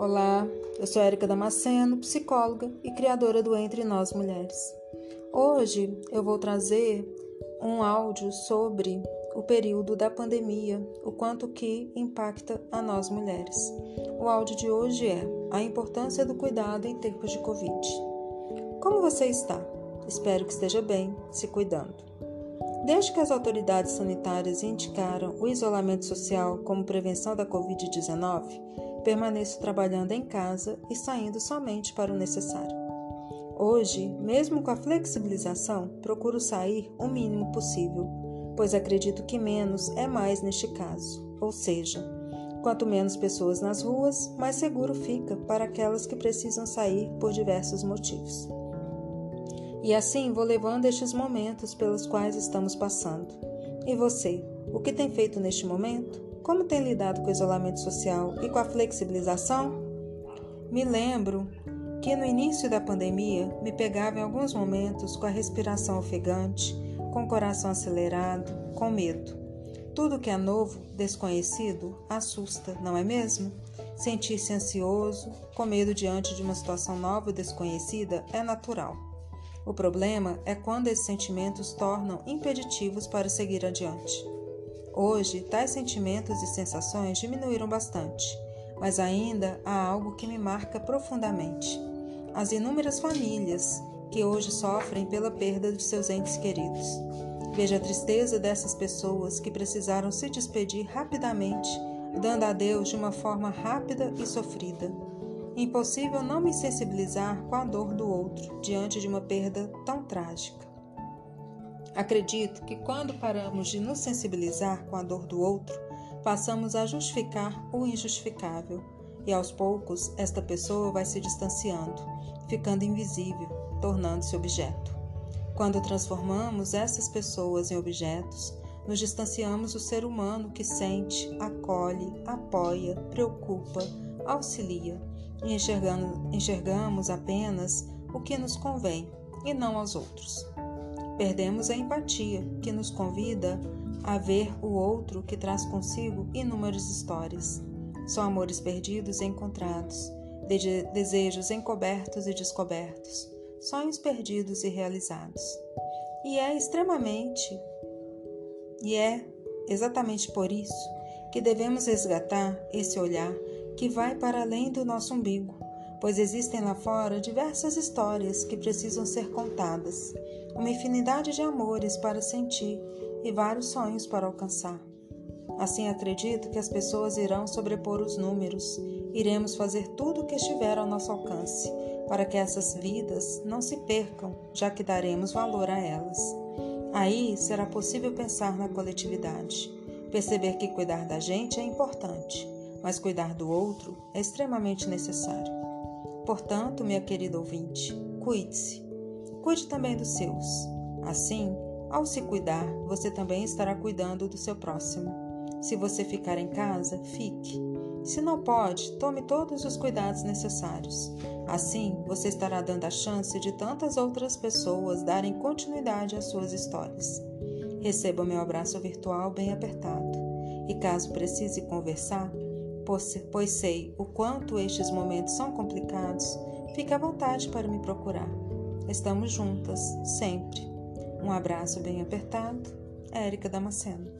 Olá, eu sou Érica Damasceno, psicóloga e criadora do Entre Nós Mulheres. Hoje eu vou trazer um áudio sobre o período da pandemia, o quanto que impacta a nós mulheres. O áudio de hoje é a importância do cuidado em tempos de Covid. Como você está? Espero que esteja bem, se cuidando. Desde que as autoridades sanitárias indicaram o isolamento social como prevenção da Covid-19, permaneço trabalhando em casa e saindo somente para o necessário. Hoje, mesmo com a flexibilização, procuro sair o mínimo possível, pois acredito que menos é mais neste caso, ou seja, quanto menos pessoas nas ruas, mais seguro fica para aquelas que precisam sair por diversos motivos. E assim vou levando estes momentos pelos quais estamos passando. E você, o que tem feito neste momento? Como tem lidado com o isolamento social e com a flexibilização? Me lembro que no início da pandemia me pegava em alguns momentos com a respiração ofegante, com o coração acelerado, com medo. Tudo que é novo, desconhecido, assusta, não é mesmo? Sentir-se ansioso, com medo diante de uma situação nova e desconhecida é natural. O problema é quando esses sentimentos tornam impeditivos para seguir adiante. Hoje, tais sentimentos e sensações diminuíram bastante, mas ainda há algo que me marca profundamente: as inúmeras famílias que hoje sofrem pela perda de seus entes queridos. Veja a tristeza dessas pessoas que precisaram se despedir rapidamente, dando adeus de uma forma rápida e sofrida. Impossível não me sensibilizar com a dor do outro diante de uma perda tão trágica. Acredito que quando paramos de nos sensibilizar com a dor do outro, passamos a justificar o injustificável, e aos poucos esta pessoa vai se distanciando, ficando invisível, tornando-se objeto. Quando transformamos essas pessoas em objetos, nos distanciamos do ser humano que sente, acolhe, apoia, preocupa, auxilia e enxergamos apenas o que nos convém e não aos outros. Perdemos a empatia, que nos convida a ver o outro que traz consigo inúmeras histórias. São amores perdidos e encontrados, de desejos encobertos e descobertos, sonhos perdidos e realizados. E é extremamente, e é exatamente por isso que devemos resgatar esse olhar que vai para além do nosso umbigo pois existem lá fora diversas histórias que precisam ser contadas, uma infinidade de amores para sentir e vários sonhos para alcançar. Assim acredito que as pessoas irão sobrepor os números, iremos fazer tudo o que estiver ao nosso alcance, para que essas vidas não se percam, já que daremos valor a elas. Aí será possível pensar na coletividade, perceber que cuidar da gente é importante, mas cuidar do outro é extremamente necessário. Portanto, minha querida ouvinte, cuide-se. Cuide também dos seus. Assim, ao se cuidar, você também estará cuidando do seu próximo. Se você ficar em casa, fique. Se não pode, tome todos os cuidados necessários. Assim, você estará dando a chance de tantas outras pessoas darem continuidade às suas histórias. Receba meu abraço virtual bem apertado. E caso precise conversar, pois sei o quanto estes momentos são complicados, fique à vontade para me procurar. Estamos juntas, sempre. Um abraço bem apertado, Érica Damasceno.